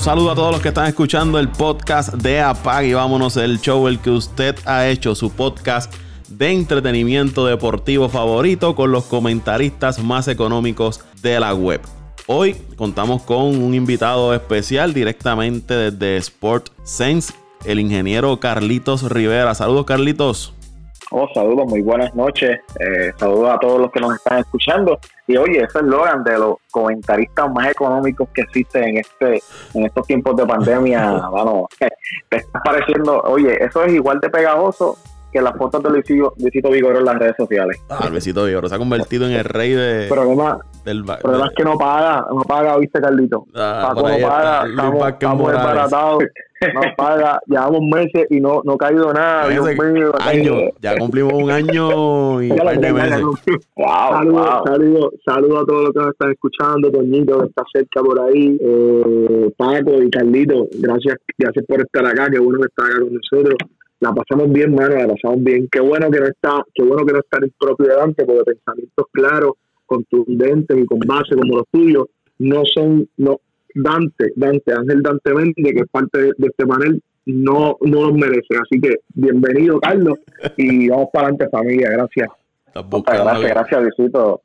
Un saludo a todos los que están escuchando el podcast de Apag y vámonos el show el que usted ha hecho, su podcast de entretenimiento deportivo favorito con los comentaristas más económicos de la web. Hoy contamos con un invitado especial directamente desde Sport Sense, el ingeniero Carlitos Rivera. Saludos Carlitos. Oh, saludos, muy buenas noches. Eh, saludos a todos los que nos están escuchando. Y oye, ese eslogan de los comentaristas más económicos que existen en este en estos tiempos de pandemia, bueno, te está pareciendo, oye, eso es igual de pegajoso que las fotos de Luisito, Luisito Vigoro en las redes sociales. Ah, Luisito Vigoro se ha convertido en el rey de, problema, del El problema es que no paga, no paga, viste, Carlito. Ah, Paco no paga, estamos, estamos desbaratados. No paga, llevamos meses y no, no ha caído nada. Dios mío, año, ya cumplimos un año y un par de meses. Wow, saludos, saludos, saludos a todos los que nos están escuchando, Toñito que está cerca por ahí, eh, Paco y Carlito, gracias, gracias por estar acá, qué bueno que está acá con nosotros la pasamos bien, mano, la pasamos bien. Qué bueno que no está, qué bueno que no está el propio delante, porque pensamientos claros, contundentes y con base como los tuyos, no son, no, Dante, Dante, Ángel Dante Méndez, que es parte de, este panel, no, no los merece. Así que bienvenido, Carlos, y vamos para adelante, familia. Gracias. Gracias, gracias, Luisito.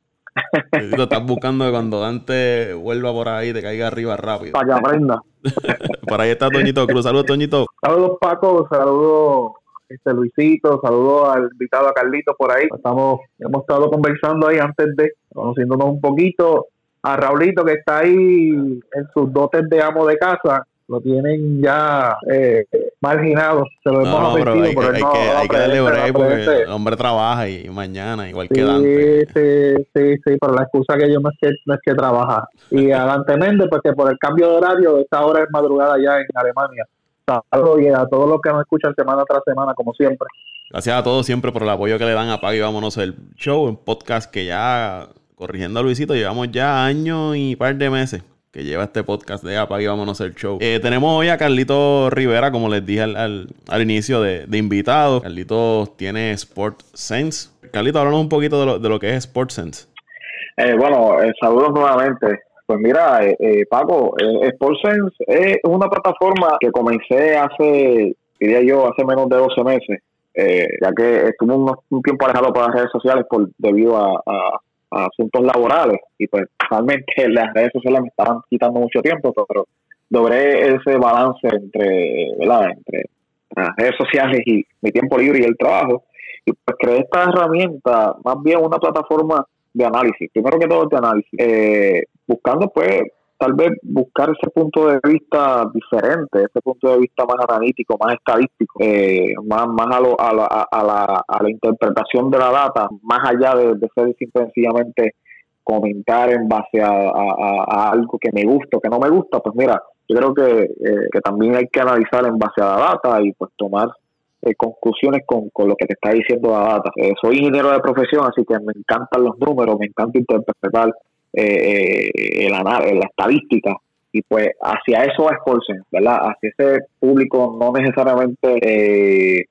Luisito, estás buscando que cuando Dante vuelva por ahí te caiga arriba rápido. Para que aprenda. por ahí está Toñito Cruz. Saludos, Toñito. Saludos, Paco. Saludos, este Luisito. Saludos al invitado a Carlito por ahí. Estamos, hemos estado conversando ahí antes de, conociéndonos un poquito. A Raulito que está ahí en sus dotes de amo de casa lo tienen ya eh, marginado. Se lo hemos no, hay, que, hay, que, darle break porque el hombre trabaja y mañana, igual que Dante. Sí, sí, sí, pero la excusa que yo no es que, no es que trabaja. Y adelante Méndez, porque por el cambio de horario, esta hora es madrugada ya en Alemania. Saludos y a todos los que nos escuchan semana tras semana, como siempre. Gracias a todos siempre por el apoyo que le dan a Pago y Vámonos el Show, un podcast que ya, corrigiendo a Luisito, llevamos ya años y par de meses que lleva este podcast de Apague y Vámonos el Show. Eh, tenemos hoy a Carlito Rivera, como les dije al, inicio, de, de, invitado. Carlito tiene Sport Sense. Carlito, háblanos un poquito de lo, que es Sport Sense. Eh, bueno, eh, saludos nuevamente. Pues mira, Paco, Sport Sense es una plataforma que comencé hace, diría yo, hace menos de 12 meses. ya que estuve un, tiempo alejado por las redes sociales por debido a asuntos laborales y pues realmente las redes sociales me estaban quitando mucho tiempo, pero logré ese balance entre, ¿verdad? entre las redes sociales y mi tiempo libre y el trabajo y pues creé esta herramienta, más bien una plataforma de análisis, primero que todo de análisis, eh, buscando pues tal vez buscar ese punto de vista diferente, ese punto de vista más analítico, más estadístico, eh, más, más a, lo, a, la, a, la, a la interpretación de la data, más allá de, de ser sencillamente comentar en base a, algo que me gusta o que no me gusta, pues mira, yo creo que, eh, que también hay que analizar en base a la data y pues tomar eh, conclusiones con, con, lo que te está diciendo la data. soy ingeniero de profesión, así que me encantan los números, me encanta interpretar eh, eh la, la estadística y pues hacia eso va Sportsen, ¿verdad? Hacia ese público no necesariamente eh,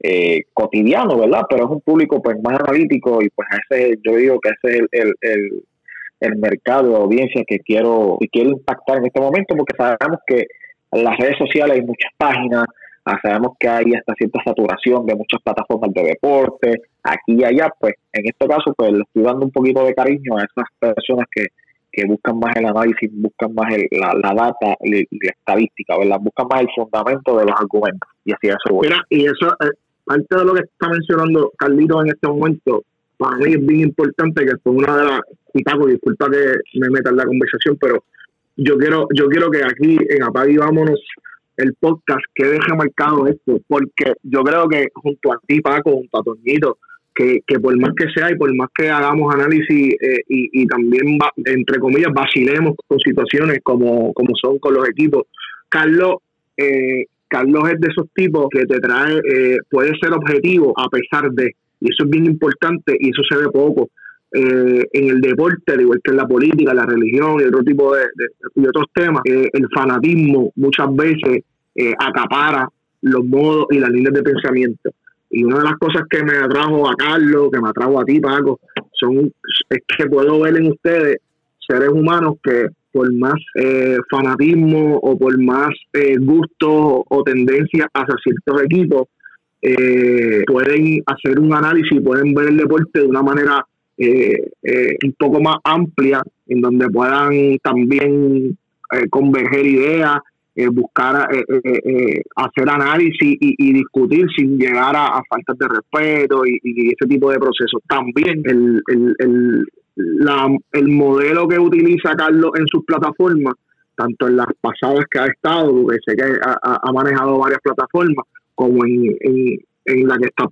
eh, cotidiano, ¿verdad? Pero es un público pues más analítico y pues ese yo digo que ese es el, el, el, mercado de audiencia que quiero y quiero impactar en este momento porque sabemos que en las redes sociales hay muchas páginas, Ah, sabemos que hay hasta cierta saturación de muchas plataformas de deporte, aquí y allá, pues en este caso, pues le estoy dando un poquito de cariño a esas personas que, que buscan más el análisis, buscan más la, data y, la estadística, ¿verdad? Buscan más el fundamento de los argumentos. Y así eso voy. Mira, y eso, eh, parte de lo que está mencionando Carlito en este momento, para mí es bien importante que fue una de las, y Paco, disculpa que me meta en la conversación, pero yo quiero, yo quiero que aquí en Apague y Vámonos el podcast que deje marcado esto, porque yo creo que junto a ti, Paco, junto a Toñito, que, que por más que sea y por más que hagamos análisis eh, y, y, también, entre comillas, vacilemos con situaciones como, como son con los equipos, Carlos, eh, Carlos es de esos tipos que te trae, eh, puede ser objetivo a pesar de, y eso es bien importante y eso se ve poco. Eh, en el deporte, igual que en la política, la religión y otro tipo de, de, otros temas, el fanatismo muchas veces eh, acapara los modos y las líneas de pensamiento. Y una de las cosas que me atrajo a Carlos, que me atrajo a ti, Paco, son, es que puedo ver en ustedes seres humanos que por más eh, fanatismo o por más eh, gusto o tendencia hacia ciertos equipos, eh, pueden hacer un análisis y pueden ver el deporte de una manera un poco más amplia, en donde puedan también converger ideas, buscar hacer análisis y, discutir sin llegar a, faltas de respeto y, ese tipo de procesos. También el, el, la, el modelo que utiliza Carlos en sus plataformas, tanto en las pasadas que ha estado, porque sé que ha, manejado varias plataformas, como en, la que está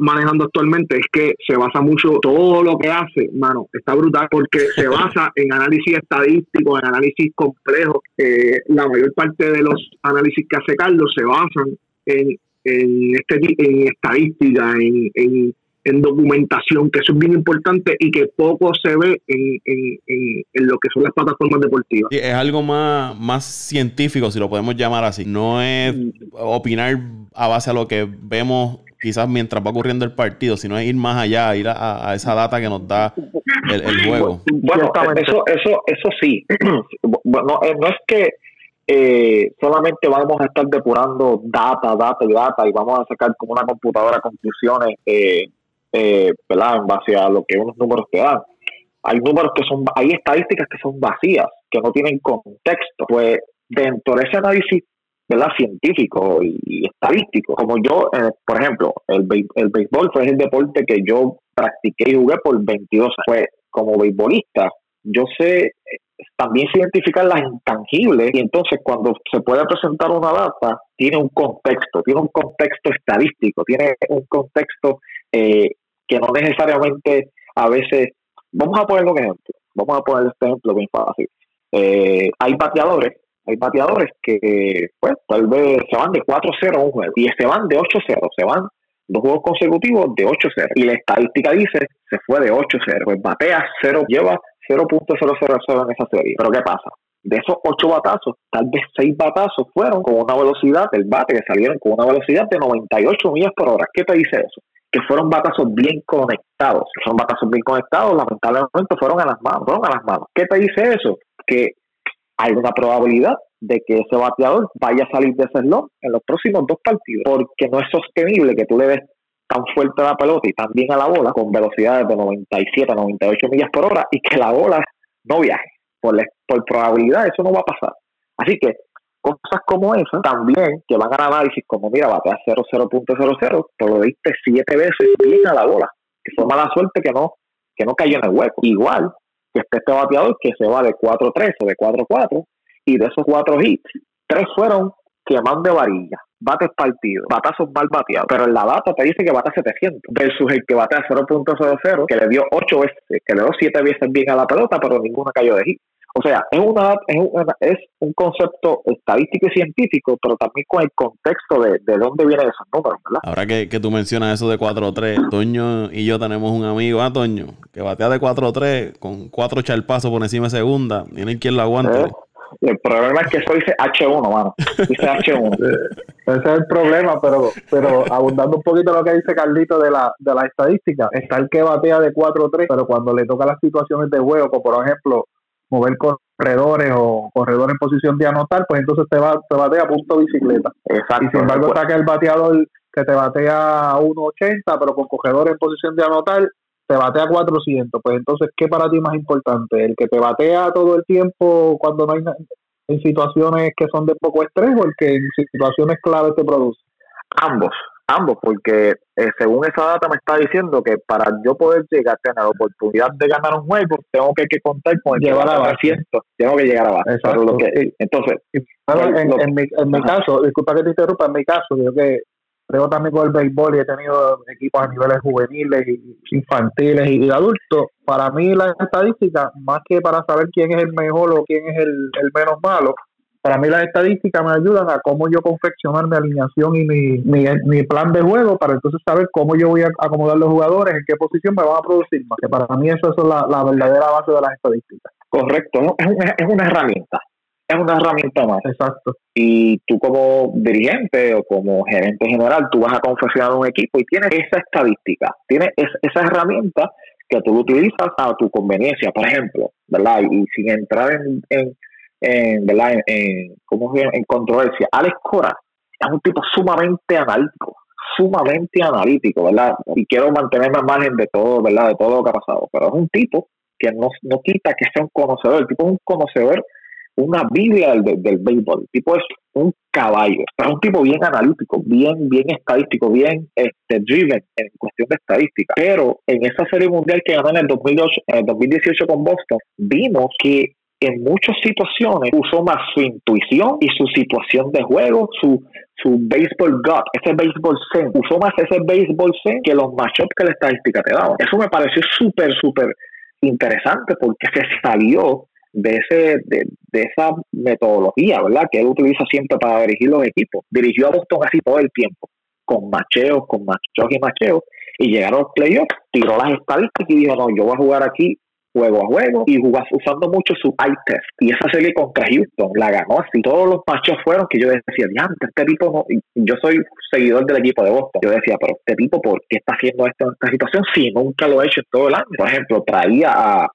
manejando actualmente, es que se basa mucho, todo lo que hace, mano, está brutal, porque se basa en análisis estadístico, en análisis complejo. Eh, la mayor parte de los análisis que hace Carlos se basan en, en, este, en estadística, en, en en documentación, que eso es bien importante y que poco se ve en, en, lo que son las plataformas deportivas. es algo más, más científico, si lo podemos llamar así. No es opinar a base a lo que vemos quizás mientras va ocurriendo el partido, sino es ir más allá, ir a, esa data que nos da el, juego. Bueno, eso, eso, eso sí. bueno, eh, no es que eh, solamente vamos a estar depurando data, data y data y vamos a sacar como una computadora conclusiones eh, eh, en base a lo que unos números te dan. Hay números que son, hay estadísticas que son vacías, que no tienen contexto. Pues dentro de ese análisis ¿verdad? científico y, estadístico, como yo, eh, por ejemplo, el, el béisbol fue el deporte que yo practiqué y jugué por 22 años. Pues como beisbolista, yo sé también se identifican las intangibles y entonces cuando se puede presentar una data tiene un contexto, tiene un contexto estadístico, tiene un contexto eh, que no necesariamente a veces, vamos a poner un ejemplo, vamos a poner este ejemplo bien fácil. Eh, hay bateadores, hay bateadores que pues tal vez se van de 4-0 un juego y se van de 8-0, se van dos juegos consecutivos de 8-0 y la estadística dice se fue de 8-0, pues batea 0, lleva 0.000 en esa serie. Pero ¿qué pasa? De esos 8 batazos, tal vez 6 batazos fueron con una velocidad del bate que salieron con una velocidad de 98 millas por hora. ¿Qué te dice eso? Que fueron batazos bien conectados. Son batazos bien conectados, lamentablemente fueron a las manos, fueron a. ¿Qué te dice eso? Que hay una probabilidad de que ese bateador vaya a salir de ese slot en los próximos dos partidos, porque no es sostenible que tú le des tan fuerte a la pelota y tan bien a la bola con velocidades de 97 a 98 millas por hora y que la bola no viaje. Por, por probabilidad eso no va a pasar. Así que cosas como esas también que van a análisis como mira batea 0.00 te lo diste siete veces bien a la bola. Que fue mala suerte que no que no cayó en el hueco. Igual que este, bateador que se va de 4-3 o de 4-4 y de esos cuatro hits tres fueron quemando de varilla bates partidos, batazos mal bateados, pero en la data te dice que bata 700 versus el que batea 0.00 que le dio 8 veces, que le dio 7 veces bien a la pelota, pero ninguna cayó de hit. O sea, es, una, es, un concepto estadístico y científico, pero también con el contexto de, de dónde vienen esos números, ¿verdad? Ahora que, que tú mencionas eso de 4-3, Toño y yo tenemos un amigo, ah, Toño, que batea de 4-3 con 4 charpazos por encima de segunda, tiene quien lo aguante. ¿Eh? El problema es que eso dice H1, mano. Dice H1. Ese es el problema, pero pero abundando un poquito lo que dice Carlito de la, de la estadística, está el que batea de 4-3, pero cuando le toca las situaciones de juego, como por ejemplo mover corredores o corredores en posición de anotar, pues entonces te, va, te batea a punto bicicleta. Exacto. Y sin embargo está que el bateador que te batea a 1.80, pero con corredores en posición de anotar, te batea 400. Pues entonces, ¿qué para ti más importante? ¿El que te batea todo el tiempo cuando no hay en situaciones que son de poco estrés o el que en situaciones claves te produce? Ambos, ambos, porque eh, según esa data me está diciendo que para yo poder llegar a tener la oportunidad de ganar un juego, tengo que, contar con el llevar a base. Tengo que llegar a base. entonces, en, mi, en mi caso, disculpa que te interrumpa, en mi caso, yo que creo también con el béisbol y he tenido equipos a niveles juveniles, infantiles y adultos. Para mí la estadística, más que para saber quién es el mejor o quién es el, el menos malo, para mí las estadísticas me ayudan a cómo yo confeccionar mi alineación y mi, mi, plan de juego para entonces saber cómo yo voy a acomodar los jugadores, en qué posición me van a producir más. Que para mí eso, es la, la verdadera base de las estadísticas. Correcto, es, una, es una herramienta es una herramienta más. Exacto. Y tú como dirigente o como gerente general, tú vas a confeccionar un equipo y tienes esa estadística, tienes esa herramienta que tú lo utilizas a tu conveniencia, por ejemplo, ¿verdad? Y, sin entrar en, en, en ¿verdad? En, ¿cómo en controversia. Alex Cora es un tipo sumamente analítico, sumamente analítico, ¿verdad? Y quiero mantenerme al margen de todo, ¿verdad? De todo lo que ha pasado, pero es un tipo que no, no quita que sea un conocedor, el tipo es un conocedor una biblia del, del, béisbol. El tipo es un caballo, es un tipo bien analítico, bien, bien estadístico, bien este, driven en cuestión de estadística. Pero en esa serie mundial que ganó en el, 2008, en el 2018 con Boston, vimos que en muchas situaciones usó más su intuición y su situación de juego, su, su baseball gut, ese baseball zen, usó más ese baseball zen que los matchups que la estadística te daba. Eso me pareció súper, súper interesante porque se salió de, ese, de, esa metodología, ¿verdad? Que él utiliza siempre para dirigir los equipos. Dirigió a Boston así todo el tiempo, con macheos, con macheos y macheos, y llegaron los playoffs, tiró las estadísticas y dijo, no, yo voy a jugar aquí juego a juego y jugó usando mucho su eye test. Y esa serie contra Houston la ganó así. Todos los machos fueron que yo decía, diante, este tipo no. yo soy seguidor del equipo de Boston. Yo decía, pero este tipo, ¿por qué está haciendo esto en esta situación si nunca lo ha hecho en todo el año? Por ejemplo, traía a,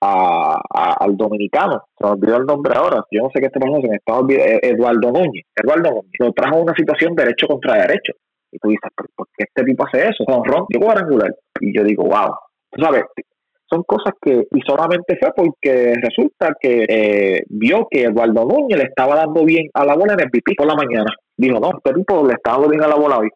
al dominicano, se me olvidó el nombre ahora, yo no sé qué está pasando, se me está olvidando, Eduardo Núñez, Eduardo Núñez, lo trajo una situación derecho contra derecho. Y tú dices, ¿por qué este tipo hace eso? Con Ron, yo cuadrangular. Y yo digo, wow, tú sabes, son cosas que, y solamente fue porque resulta que eh, vio que Eduardo Núñez le estaba dando bien a la bola en el pipí por la mañana. Dijo, no, este tipo le está dando bien a la bola hoy.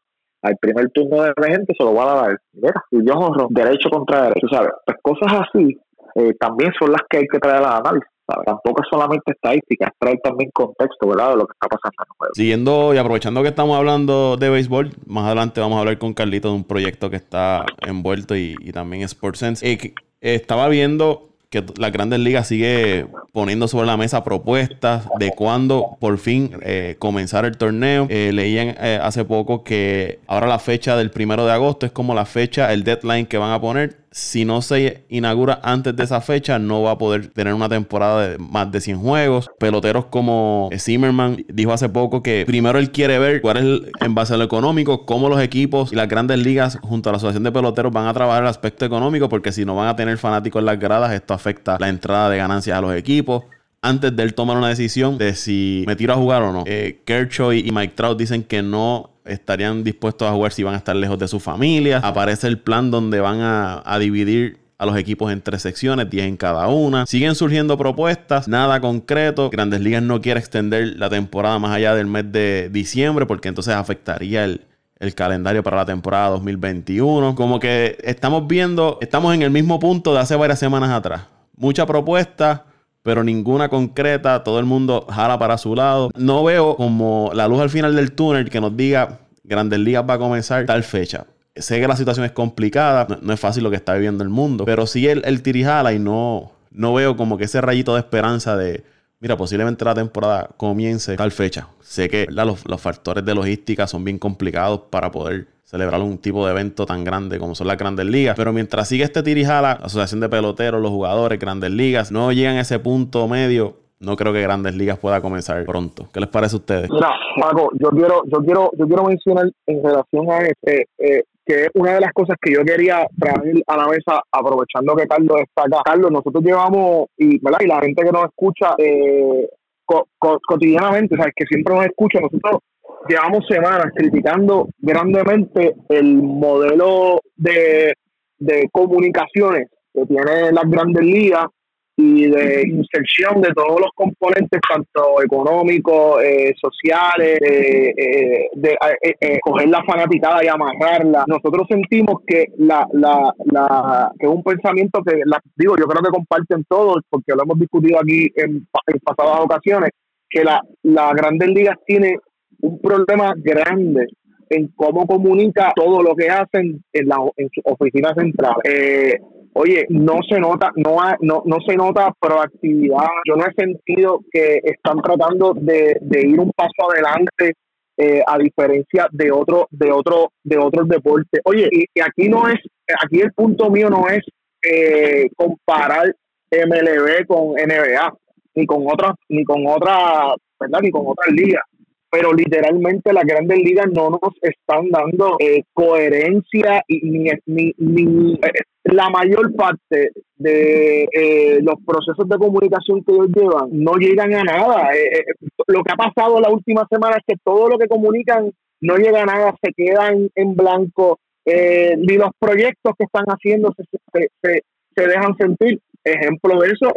Al primer turno de gente se lo va a dar. Mira, y yo derecho contra derecho, ¿sabes? Pues cosas así eh, también son las que hay que traer al análisis. Tampoco es solamente estadística, es traer también contexto, ¿verdad? De lo que está pasando en el juego. Siguiendo y aprovechando que estamos hablando de béisbol, más adelante vamos a hablar con Carlito de un proyecto que está envuelto y, también SportsSense. Eh, estaba viendo que la Grandes Ligas sigue poniendo sobre la mesa propuestas de cuándo por fin eh, comenzar el torneo. Eh, leían hace poco que ahora la fecha del primero de agosto es como la fecha, el deadline que van a poner si no se inaugura antes de esa fecha, no va a poder tener una temporada de más de 100 juegos. Peloteros como Zimmerman dijo hace poco que primero él quiere ver cuál es, en base a lo económico, cómo los equipos y las grandes ligas junto a la Asociación de Peloteros van a trabajar el aspecto económico, porque si no van a tener fanáticos en las gradas, esto afecta la entrada de ganancias a los equipos antes de él tomar una decisión de si me tiro a jugar o no. Eh, Kershaw y Mike Trout dicen que no estarían dispuestos a jugar si van a estar lejos de su familia. Aparece el plan donde van a, dividir a los equipos en tres secciones, 10 en cada una. Siguen surgiendo propuestas, nada concreto. Grandes Ligas no quiere extender la temporada más allá del mes de diciembre porque entonces afectaría el, el calendario para la temporada 2021. Como que estamos viendo, estamos en el mismo punto de hace varias semanas atrás. Mucha propuesta, pero ninguna concreta, todo el mundo jala para su lado. No veo como la luz al final del túnel que nos diga Grandes Ligas va a comenzar tal fecha. Sé que la situación es complicada, no, es fácil lo que está viviendo el mundo, pero sí el, el tirijala y no, no veo como que ese rayito de esperanza de, mira, posiblemente la temporada comience tal fecha. Sé que los, factores de logística son bien complicados para poder celebrar un tipo de evento tan grande como son las grandes ligas. Pero mientras sigue este tirijala, la asociación de peloteros, los jugadores, grandes ligas, no llegan a ese punto medio. No creo que Grandes Ligas pueda comenzar pronto. ¿Qué les parece a ustedes? No, Paco, yo quiero, yo quiero, yo quiero mencionar en relación a este, eh, que es una de las cosas que yo quería traer a la mesa, aprovechando que Carlos está acá. Carlos, nosotros llevamos, y, ¿verdad? y la gente que nos escucha eh, cotidianamente, ¿sabes? que siempre nos escucha, nosotros llevamos semanas criticando grandemente el modelo de, de comunicaciones que tiene las grandes ligas y de inserción de todos los componentes, tanto económicos, eh, sociales, eh, eh, de coger la fanaticada y amarrarla. Nosotros sentimos que la, la, la que es un pensamiento que, la, digo, yo creo que comparten todos, porque lo hemos discutido aquí en, pasadas ocasiones, que la, la Grandes Ligas tiene un problema grande en cómo comunica todo lo que hacen en, la, en su oficina central. Eh, oye, no se nota, no, no, no se nota proactividad. Yo no he sentido que están tratando de, ir un paso adelante eh, a diferencia de otro, de otro, de otros deportes. Oye, y, aquí no es, aquí el punto mío no es eh, comparar MLB con NBA, ni con otras, ni con otra, ¿verdad? Ni con otras ligas pero literalmente las grandes ligas no nos están dando eh, coherencia y ni, ni, eh, la mayor parte de eh, los procesos de comunicación que ellos llevan no llegan a nada. lo que ha pasado la última semana es que todo lo que comunican no llega a nada, se quedan en blanco, ni los proyectos que están haciendo se, se, se, dejan sentir. Ejemplo de eso,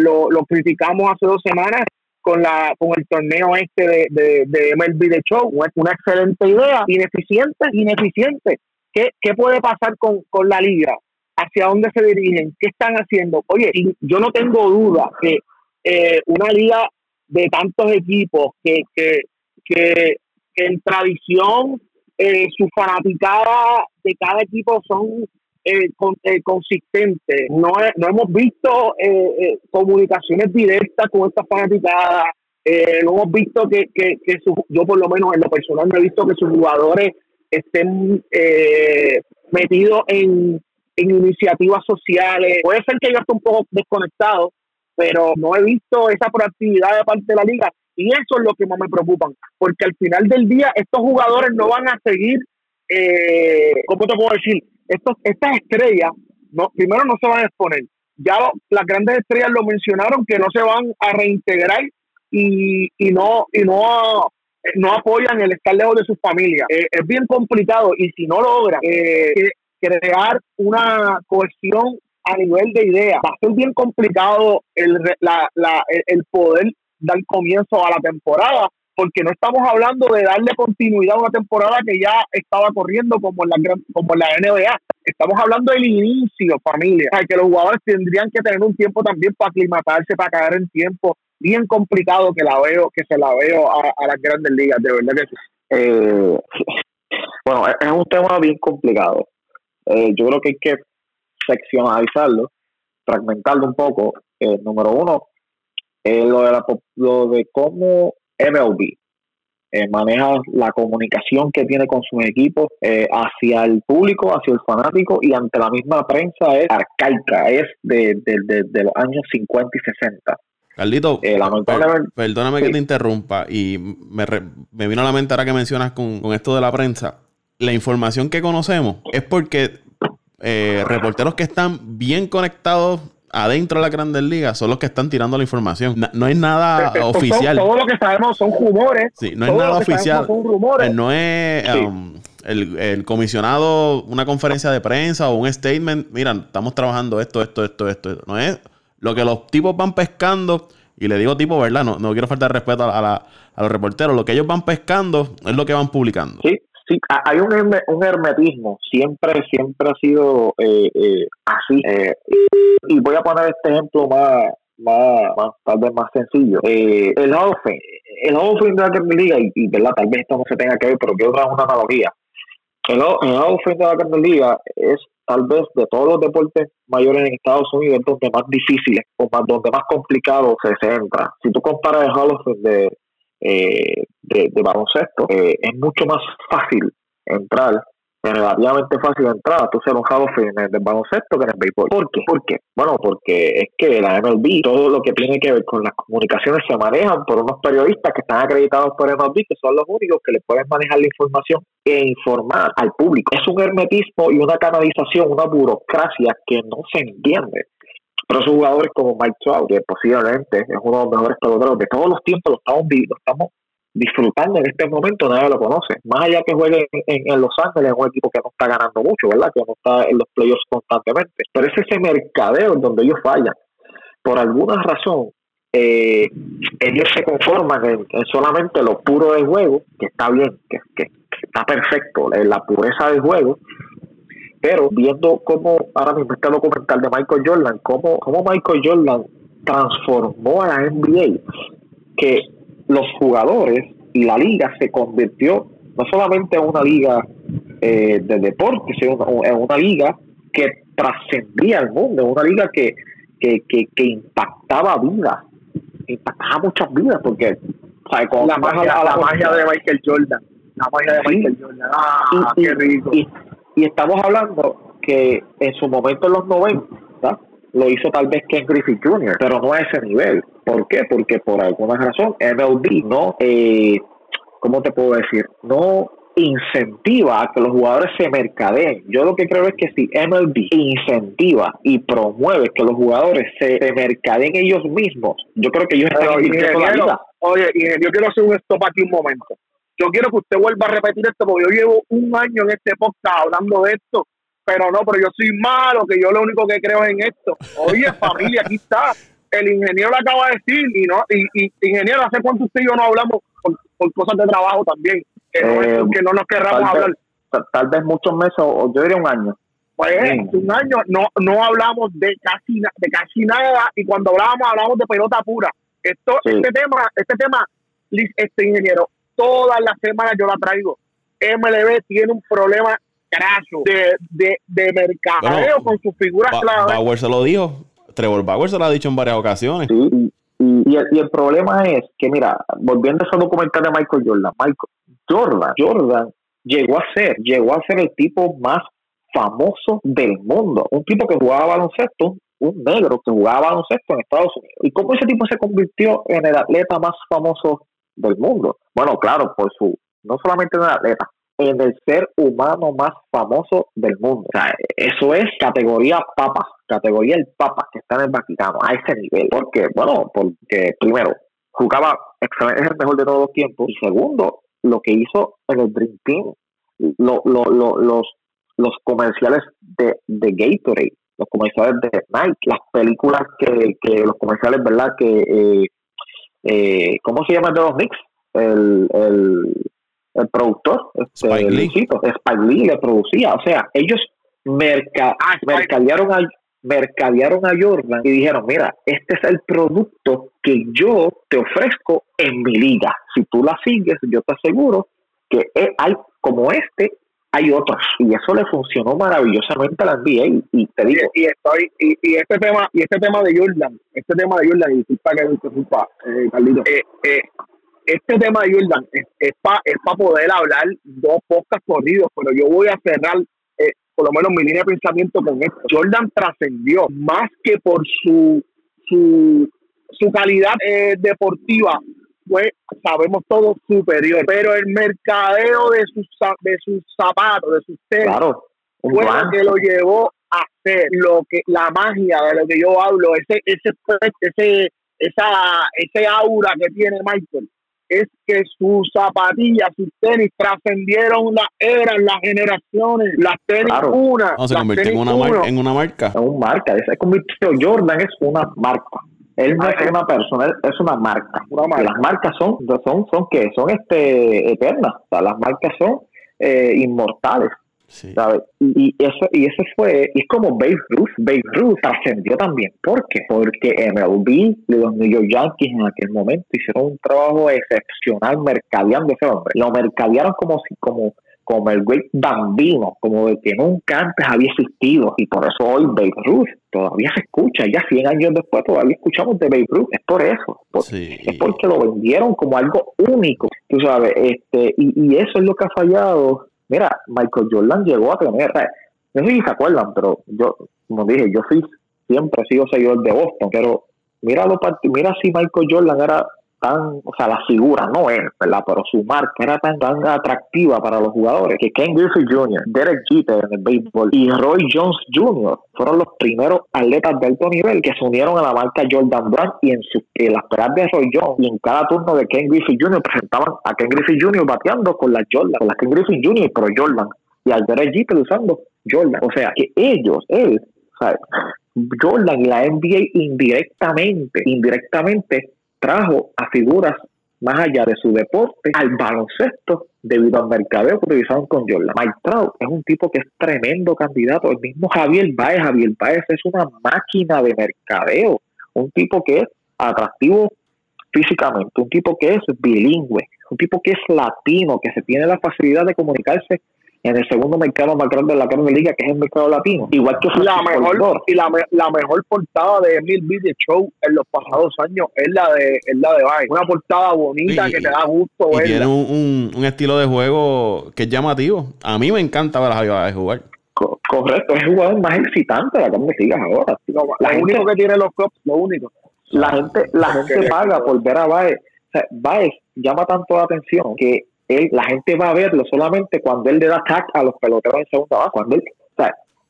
lo, lo criticamos hace dos semanas con la con el torneo este de, de, de MLB de Show. Una excelente idea, ineficiente, ineficiente. ¿Qué, qué puede pasar con, con la liga? ¿Hacia dónde se dirigen? ¿Qué están haciendo? Oye, yo no tengo duda que eh, una liga de tantos equipos que, que, que, en tradición eh, su fanaticada de cada equipo son eh, eh, consistente. No, no hemos visto eh, eh, comunicaciones directas con estas fanaticadas. no hemos visto que, que, que yo por lo menos en lo personal no he visto que sus jugadores estén metidos en, en iniciativas sociales. Puede ser que yo esté un poco desconectado, pero no he visto esa proactividad de parte de la liga. Y eso es lo que más me preocupa, porque al final del día estos jugadores no van a seguir, eh, ¿cómo te puedo decir? Estos, estas estrellas, no, primero no se van a exponer. Ya las grandes estrellas lo mencionaron que no se van a reintegrar y, y no y no no apoyan el estar lejos de sus familias. Eh, es bien complicado y si no logran eh, crear una cohesión a nivel de ideas, va a ser bien complicado el, la, la, el poder dar comienzo a la temporada porque no estamos hablando de darle continuidad a una temporada que ya estaba corriendo como en la, como en la NBA. Estamos hablando del inicio, familia. O sea, que los jugadores tendrían que tener un tiempo también para aclimatarse, para caer en tiempo. Bien complicado que la veo, que se la veo a, las grandes ligas, de verdad que sí. Eh, bueno, es un tema bien complicado. Eh, yo creo que hay que seccionalizarlo, fragmentarlo un poco. Eh, número uno, lo, de la, lo de cómo MLB eh, maneja la comunicación que tiene con sus equipos eh, hacia el público, hacia el fanático y ante la misma prensa es arcaica, es de, los años 50 y 60. Carlito, eh, perdóname que te interrumpa y me, me, vino a la mente ahora que mencionas con, con, esto de la prensa. La información que conocemos es porque reporteros que están bien conectados adentro de la Grandes Ligas son los que están tirando la información. No, es nada oficial. todo lo que sabemos son rumores. Sí, no es nada oficial. Son rumores. Eh, no es um, el, comisionado, una conferencia de prensa o un statement. Mira, estamos trabajando esto, esto, esto, esto. No es lo que los tipos van pescando. Y le digo tipo, ¿verdad? No, no quiero faltar respeto a, la, a los reporteros. Lo que ellos van pescando es lo que van publicando. Sí, Hay un, un hermetismo, siempre siempre ha sido eh, eh, así. Eh, y voy a poner este ejemplo más, más, tal vez más sencillo. el Fame, el Hall of Fame de la Liga, y, ¿verdad? tal vez esto no se tenga que ver, pero quiero traer una analogía. El, el Fame de la Grandes Liga es tal vez de todos los deportes mayores en Estados Unidos, donde más difíciles o más, donde más complicado se, se entra. Si tú comparas el Hall of Fame de, eh, de, baloncesto, eh, es mucho más fácil entrar, relativamente fácil entrar tu ser un Hall en el baloncesto que en el béisbol. ¿Por qué? ¿Por qué? Bueno, porque es que la MLB, todo lo que tiene que ver con las comunicaciones se manejan por unos periodistas que están acreditados por MLB, que son los únicos que le pueden manejar la información e informar al público. Es un hermetismo y una canalización, una burocracia que no se entiende. Esos jugadores como Mike Trout, que posiblemente es uno de los mejores peloteros de todos los tiempos, lo estamos, lo estamos disfrutando en este momento, nadie lo conoce. Más allá que juegue en, Los Ángeles, es un equipo que no está ganando mucho, ¿verdad? Que no está en los playoffs constantemente. Pero es ese mercadeo en donde ellos fallan. Por alguna razón, eh, ellos se conforman en, solamente lo puro del juego, que está bien, que, está perfecto, en la pureza del juego, pero viendo cómo ahora mismo este documental de Michael Jordan, cómo, cómo Michael Jordan transformó a la NBA, que los jugadores y la liga se convirtió no solamente en una liga eh, de deporte, sino en una liga que trascendía el mundo, una liga que, que, que, impactaba vidas, impactaba muchas vidas, porque Con la, magia, la, magia de Michael Jordan, la magia de Michael Jordan, ah, qué rico. Y estamos hablando que en su momento en los 90 lo hizo tal vez Ken Griffith Jr., pero no a ese nivel. ¿Por qué? Porque por alguna razón MLB no, eh, ¿cómo te puedo decir? No incentiva a que los jugadores se mercadeen. Yo lo que creo es que si MLB incentiva y promueve que los jugadores se, mercadeen ellos mismos, yo creo que ellos están invirtiendo la vida. Oye, yo quiero hacer un stop aquí un momento. Yo quiero que usted vuelva a repetir esto porque yo llevo un año en este podcast hablando de esto, pero no, pero yo soy malo, que yo lo único que creo es en esto. Oye, familia, aquí está. El ingeniero lo acaba de decir y no y, y ingeniero, ¿hace cuánto usted y yo no hablamos por, por cosas de trabajo también? Eh, que, no, nos querramos hablar. tal vez muchos meses o yo diría un año. Pues un año no no hablamos de casi de casi nada y cuando hablábamos hablamos de pelota pura. Esto este tema este tema este ingeniero todas las semanas yo la traigo. MLB tiene un problema graso de, de, de mercadeo con sus figuras clave. Bauer se lo dijo. Trevor Bauer se lo ha dicho en varias ocasiones. Sí, y, y, el, problema es que, mira, volviendo a ese documental de Michael Jordan, Michael, Jordan, Jordan llegó a ser, llegó a ser el tipo más famoso del mundo. Un tipo que jugaba baloncesto, un negro que jugaba baloncesto en Estados Unidos. ¿Y cómo ese tipo se convirtió en el atleta más famoso del mundo? Bueno, claro, por su, no solamente en el atleta, en el ser humano más famoso del mundo. O sea, eso es categoría papa, categoría el papa que está en el Vaticano, a ese nivel. Porque, bueno, porque primero, jugaba es el mejor de todos los tiempos. Y segundo, lo que hizo en el Dream Team, lo, lo, los, los comerciales de, de Gatorade, los comerciales de Nike, las películas que, que los comerciales, ¿verdad? Que, eh, eh, ¿cómo se llama de los Knicks? El, el, el productor, este, Spike, Lee. Spike Lee le producía, o sea, ellos merca, ah, mercadearon a mercadearon a Jordan y dijeron, mira, este es el producto que yo te ofrezco en mi liga. Si tú la sigues, yo te aseguro que hay como este, hay otros. Y eso le funcionó maravillosamente a la NBA. Y, te digo... Y, estoy, y, este tema y este tema de Jordan, este tema de Jordan, y disculpa que interrumpa, eh, Carlito, eh, eh, este tema de Jordan es, es para es poder hablar dos podcasts corridos, pero yo voy a cerrar por lo menos mi línea de pensamiento con esto. Jordan trascendió más que por su su, su calidad eh, deportiva fue, sabemos todo, superior. Pero el mercadeo de sus, de sus zapatos, de sus tenis, claro, fue lo que lo llevó a hacer lo que la magia de lo que yo hablo, ese ese ese esa ese aura que tiene Michael es que sus zapatillas, sus tenis trascendieron las eras, las generaciones, las tenis una. No, se convirtió en una, marca, en una marca. Es una marca, se convirtió, Jordan es una marca. Él no es una persona, es una marca. Las marcas son, son, son ¿qué? Son este, eternas. O sea, las marcas son eh, inmortales. Y, eso y eso fue, y es como Babe Ruth, Babe Ruth trascendió también. ¿Por qué? Porque MLB y los New York Yankees en aquel momento hicieron un trabajo excepcional mercadeando ese hombre. Lo mercadearon como si, como, como el great bambino, como de que nunca antes había existido. Y por eso hoy Babe Ruth todavía se escucha, ya 100 años después todavía escuchamos de Babe Ruth. Es por eso, es porque lo vendieron como algo único, tú sabes, este, y, y eso es lo que ha fallado Mira, Michael Jordan llegó a tener, no sé si se acuerdan, pero yo, como dije, yo fui, siempre he sido seguidor de Boston, pero mira, lo, mira si Michael Jordan era tan, o sea, la figura, no él, ¿verdad? Pero su marca era tan, tan atractiva para los jugadores que Ken Griffey Jr., Derek Jeter en el béisbol y Roy Jones Jr. fueron los primeros atletas de alto nivel que se unieron a la marca Jordan Brand y en, su, en las peleas de Roy Jones y en cada turno de Ken Griffey Jr. presentaban a Ken Griffey Jr. bateando con la Jordan, con la Ken Griffey Jr. pero Jordan y al Derek Jeter usando Jordan. O sea, que ellos, él, ¿sabes? Jordan y la NBA indirectamente, indirectamente trajo a figuras más allá de su deporte al baloncesto debido al mercadeo que utilizaron con Jordan. Mike Trout es un tipo que es tremendo candidato. El mismo Javier Baez, Javier Baez es una máquina de mercadeo. Un tipo que es atractivo físicamente, un tipo que es bilingüe, un tipo que es latino, que se tiene la facilidad de comunicarse en el segundo mercado más grande de la Carne Liga, que es el mercado latino. Igual que la mejor y la, la, mejor portada de Emil Video Show en los pasados años es la de es la de Una portada bonita que te da gusto y Tiene un, un, estilo de juego que es llamativo. A mí me encanta ver a Javier jugar. correcto, es el jugador más excitante de la Carne Liga ahora. lo único que tiene los cops, lo único. La gente, la gente paga por ver a Baez. O sea, Baez llama tanto la atención que él, la gente va a verlo solamente cuando él le da tag a los peloteros en segunda base. Cuando él,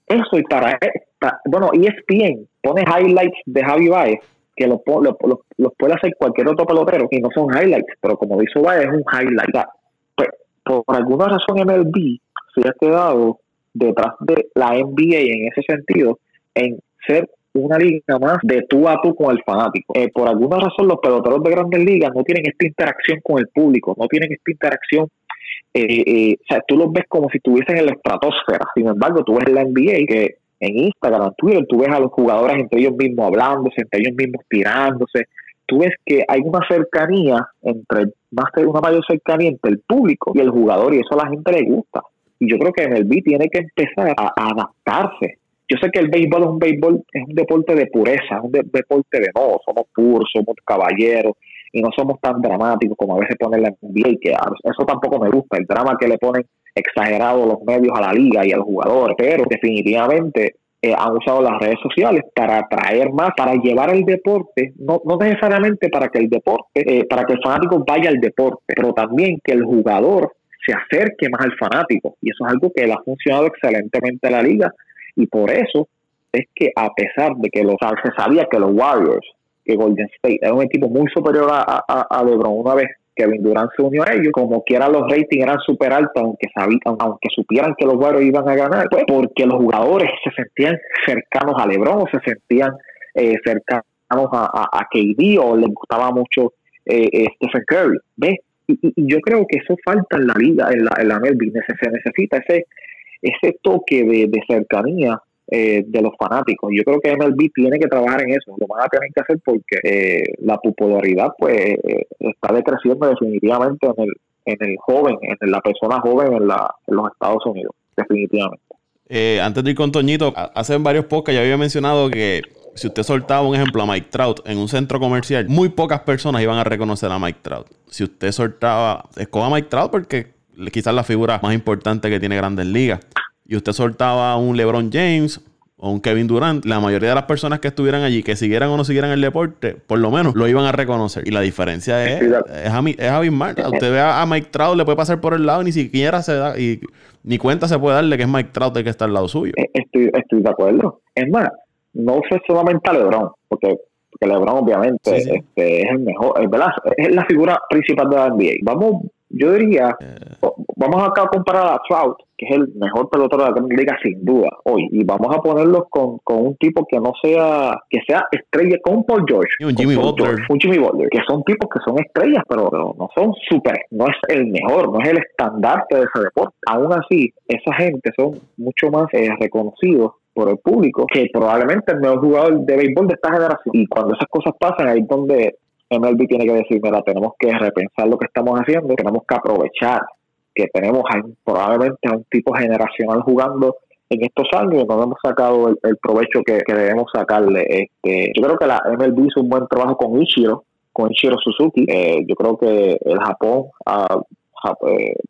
eso y para, para bueno, ESPN pone highlights de Javi Baez que los lo, puede hacer cualquier otro pelotero y no son highlights, pero como dice Baez es un highlight. Pues, por alguna razón MLB se ha quedado detrás de la NBA en ese sentido, en ser una liga más de tú a tú con el fanático. Eh, por alguna razón los peloteros de grandes ligas no tienen esta interacción con el público, no tienen esta interacción, eh, eh, o sea, tú los ves como si estuviesen en la estratosfera. Sin embargo, tú ves la NBA que en Instagram, en Twitter, tú ves a los jugadores entre ellos mismos hablándose, entre ellos mismos tirándose. Tú ves que hay una cercanía entre, más una mayor cercanía entre el público y el jugador, y eso a la gente le gusta. Y yo creo que MLB tiene que empezar a, adaptarse. Yo sé que el béisbol es un béisbol, es un deporte de pureza, es un deporte de no, somos puros, somos caballeros y no somos tan dramáticos como a veces ponen la NBA, que eso tampoco me gusta, el drama que le ponen exagerado los medios a la liga y a los jugadores, pero definitivamente eh, han usado las redes sociales para atraer más, para llevar el deporte, no, no necesariamente para que el deporte, eh, para que el fanático vaya al deporte, pero también que el jugador se acerque más al fanático. Y eso es algo que le ha funcionado excelentemente a la liga. Y por eso es que a pesar de que los, se sabía que los Warriors, que Golden State era un equipo muy superior a, a, LeBron una vez Kevin Durant se unió a ellos, como quiera los ratings eran súper altos, aunque sabían, aunque supieran que los Warriors iban a ganar, pues porque los jugadores se sentían cercanos a LeBron, se sentían eh, cercanos a, a, KD o les gustaba mucho eh, eh, Stephen Curry. ¿Ves? Y, yo creo que eso falta en la liga, en la, en la Melvin. Se necesita ese, ese toque de, cercanía eh, de los fanáticos. Yo creo que MLB tiene que trabajar en eso. Lo van a tener que hacer porque eh, la popularidad pues eh, está decreciendo definitivamente en el, en el joven, en la persona joven en, la, en los Estados Unidos. Definitivamente. antes de ir con Toñito, hace varios podcasts ya había mencionado que si usted soltaba un ejemplo a Mike Trout en un centro comercial, muy pocas personas iban a reconocer a Mike Trout. Si usted soltaba, escoja a Mike Trout porque quizás la figura más importante que tiene Grandes Ligas. Y usted soltaba a un LeBron James o un Kevin Durant, la mayoría de las personas que estuvieran allí, que siguieran o no siguieran el deporte, por lo menos lo iban a reconocer. Y la diferencia es, es, es abismal. Usted ve a Mike Trout, le puede pasar por el lado y ni siquiera se da, y ni cuenta se puede darle que es Mike Trout el que está al lado suyo. Eh, estoy, estoy de acuerdo. Es más, no fue solamente a LeBron, porque, porque LeBron obviamente Este, es el mejor, es, ¿verdad? es la figura principal de la NBA. Vamos, yo diría, eh. vamos acá a comparar a Trout, que es el mejor pelotero de la liga sin duda hoy, y vamos a ponerlos con, con un tipo que no sea, que sea estrella con Paul George. un Jimmy Butler. un Jimmy Butler, que son tipos que son estrellas, pero, no son súper, no es el mejor, no es el estandarte de ese deporte. Aún así, esa gente son mucho más eh, reconocidos por el público que probablemente el mejor jugador de béisbol de esta generación. Y cuando esas cosas pasan, ahí es donde MLB tiene que decir, mira, tenemos que repensar lo que estamos haciendo, tenemos que aprovechar que tenemos probablemente a un tipo generacional jugando en estos años no hemos sacado el, provecho que, debemos sacarle. Este, yo creo que la MLB hizo un buen trabajo con Ichiro, con Ichiro Suzuki. Eh, yo creo que el Japón, uh,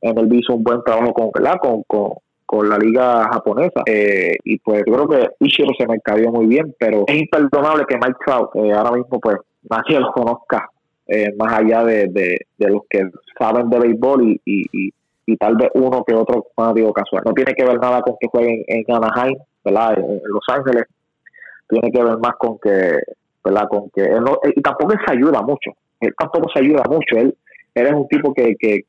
MLB hizo un buen trabajo con, con, con con la liga japonesa. Eh, y pues yo creo que Ichiro se mercadeó muy bien, pero es imperdonable que Mike Trout eh, ahora mismo pues nadie lo conozca eh, más allá de, de, los que saben de béisbol y, y, y, tal vez uno que otro fanático casual. No tiene que ver nada con que jueguen en Anaheim, ¿verdad? En, Los Ángeles. Tiene que ver más con que, ¿verdad? Con que él no, y tampoco se ayuda mucho. Él tampoco se ayuda mucho. Él, él es un tipo que, que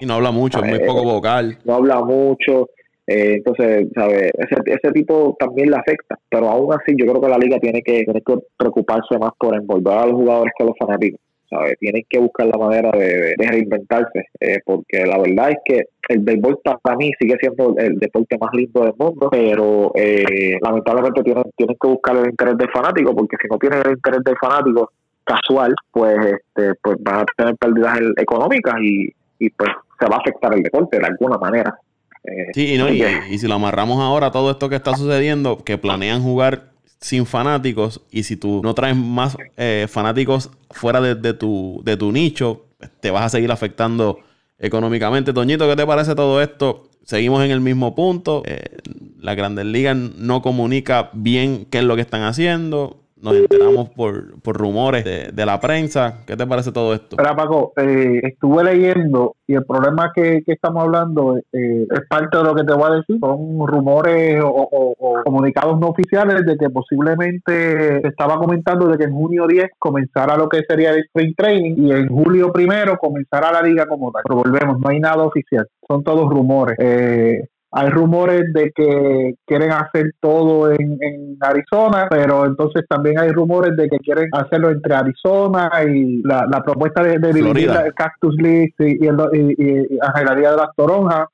y no habla mucho, es muy poco vocal. No habla mucho, eh, entonces, ¿sabe? Ese, ese tipo también le afecta, pero aún así yo creo que la liga tiene que, tiene que preocuparse más por envolver a los jugadores que a los fanáticos. ¿sabe? Tienen que buscar la manera de, reinventarse, eh, porque la verdad es que el béisbol para mí sigue siendo el deporte más lindo del mundo, pero eh, lamentablemente tienen, tienen que buscar el interés del fanático, porque si no tienen el interés del fanático casual, pues este pues van a tener pérdidas económicas y, y pues se va a afectar el deporte de alguna manera. Eh, sí, y, no, y, si lo amarramos ahora, todo esto que está sucediendo, que planean jugar sin fanáticos, y si tú no traes más eh, fanáticos fuera de, tu, de tu nicho, te vas a seguir afectando económicamente. Toñito, ¿qué te parece todo esto? Seguimos en el mismo punto. Eh, la Grandes Ligas no comunica bien qué es lo que están haciendo. Nos enteramos por, por rumores de, la prensa. ¿Qué te parece todo esto? Pero Paco, eh, estuve leyendo y el problema que, estamos hablando eh, es parte de lo que te voy a decir. Son rumores o, comunicados no oficiales de que posiblemente estaba comentando de que en junio 10 comenzara lo que sería el spring training y en julio primero comenzara la liga como tal. Pero volvemos, no hay nada oficial. Son todos rumores. Eh, hay rumores de que quieren hacer todo en, Arizona, pero entonces también hay rumores de que quieren hacerlo entre Arizona y la, propuesta de, de dividir el Cactus League y, el, y, de las Toronjas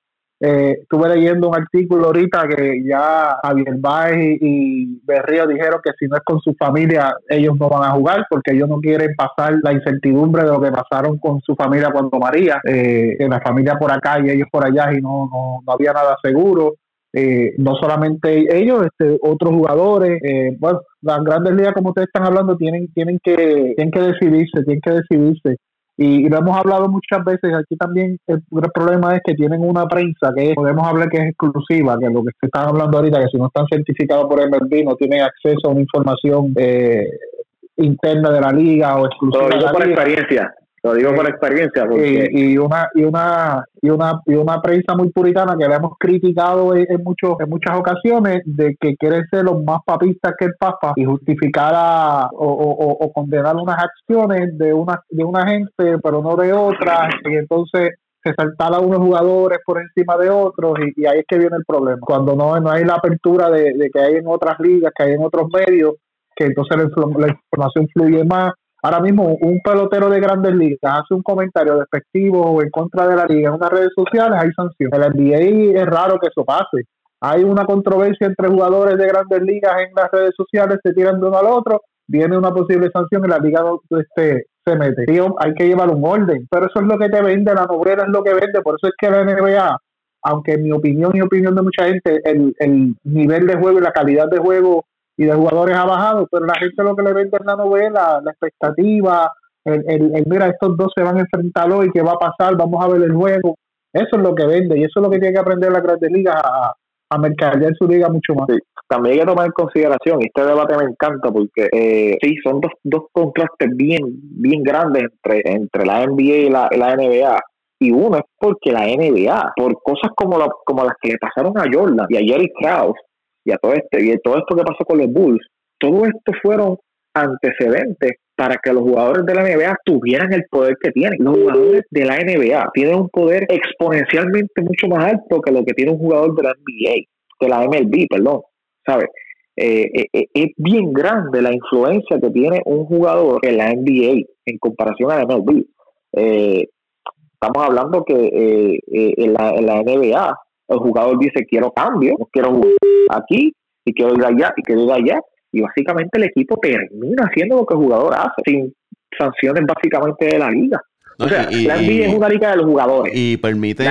eh, estuve leyendo un artículo ahorita que ya Javier Baez y, Berrío dijeron que si no es con su familia, ellos no van a jugar porque ellos no quieren pasar la incertidumbre de lo que pasaron con su familia cuando María, eh, la familia por acá y ellos por allá y no, no, no había nada seguro. Eh, no solamente ellos, este, otros jugadores, eh, bueno, las grandes ligas como ustedes están hablando tienen, tienen que, tienen que decidirse, tienen que decidirse y, lo hemos hablado muchas veces, aquí también el, problema es que tienen una prensa que podemos hablar que es exclusiva, que lo que se están hablando ahorita, que si no están certificados por MLB no tienen acceso a una información eh, interna de la liga o exclusiva. de la por experiencia. Lo digo por experiencia. Y, una y una y una y una prensa muy puritana que le hemos criticado en, muchos en muchas ocasiones de que quiere ser los más papistas que el Papa y justificar o, condenar unas acciones de una de una gente pero no de otra y entonces se saltara a unos jugadores por encima de otros y, ahí es que viene el problema. Cuando no, no hay la apertura de, que hay en otras ligas, que hay en otros medios, que entonces la información fluye más Ahora mismo un pelotero de grandes ligas hace un comentario despectivo o en contra de la liga en unas redes sociales, hay sanción. En la NBA es raro que eso pase. Hay una controversia entre jugadores de grandes ligas en las redes sociales, se tiran de uno al otro, viene una posible sanción y la liga este, se mete. hay que llevar un orden, pero eso es lo que te vende, la nobrera es lo que vende, por eso es que la NBA, aunque en mi opinión y opinión de mucha gente, el, el nivel de juego y la calidad de juego y de jugadores ha bajado, pero la gente lo que le vende en la novela, la expectativa, el, el, mira, estos dos se van a enfrentar hoy, ¿qué va a pasar? Vamos a ver el juego. Eso es lo que vende y eso es lo que tiene que aprender la Grandes Ligas a, a mercadear su liga mucho más. También hay que tomar en consideración, y este debate me encanta porque eh, sí, son dos, dos contrastes bien, bien grandes entre, entre la NBA y la, la NBA y uno es porque la NBA, por cosas como, como las que le pasaron a Jordan y a Jerry Krause, y a todo este y todo esto que pasó con los Bulls, todo esto fueron antecedentes para que los jugadores de la NBA tuvieran el poder que tienen. Los jugadores de la NBA tienen un poder exponencialmente mucho más alto que lo que tiene un jugador de la NBA, de la MLB, perdón, ¿sabes? Eh, eh, eh, es bien grande la influencia que tiene un jugador en la NBA en comparación a la MLB. estamos hablando que en la, en, la, NBA el jugador dice quiero cambio, quiero jugar aquí y quiero ir allá y quiero ir allá y básicamente el equipo termina haciendo lo que el jugador hace sin sanciones básicamente de la liga. o sea, la NBA es una liga de los jugadores. Y permite,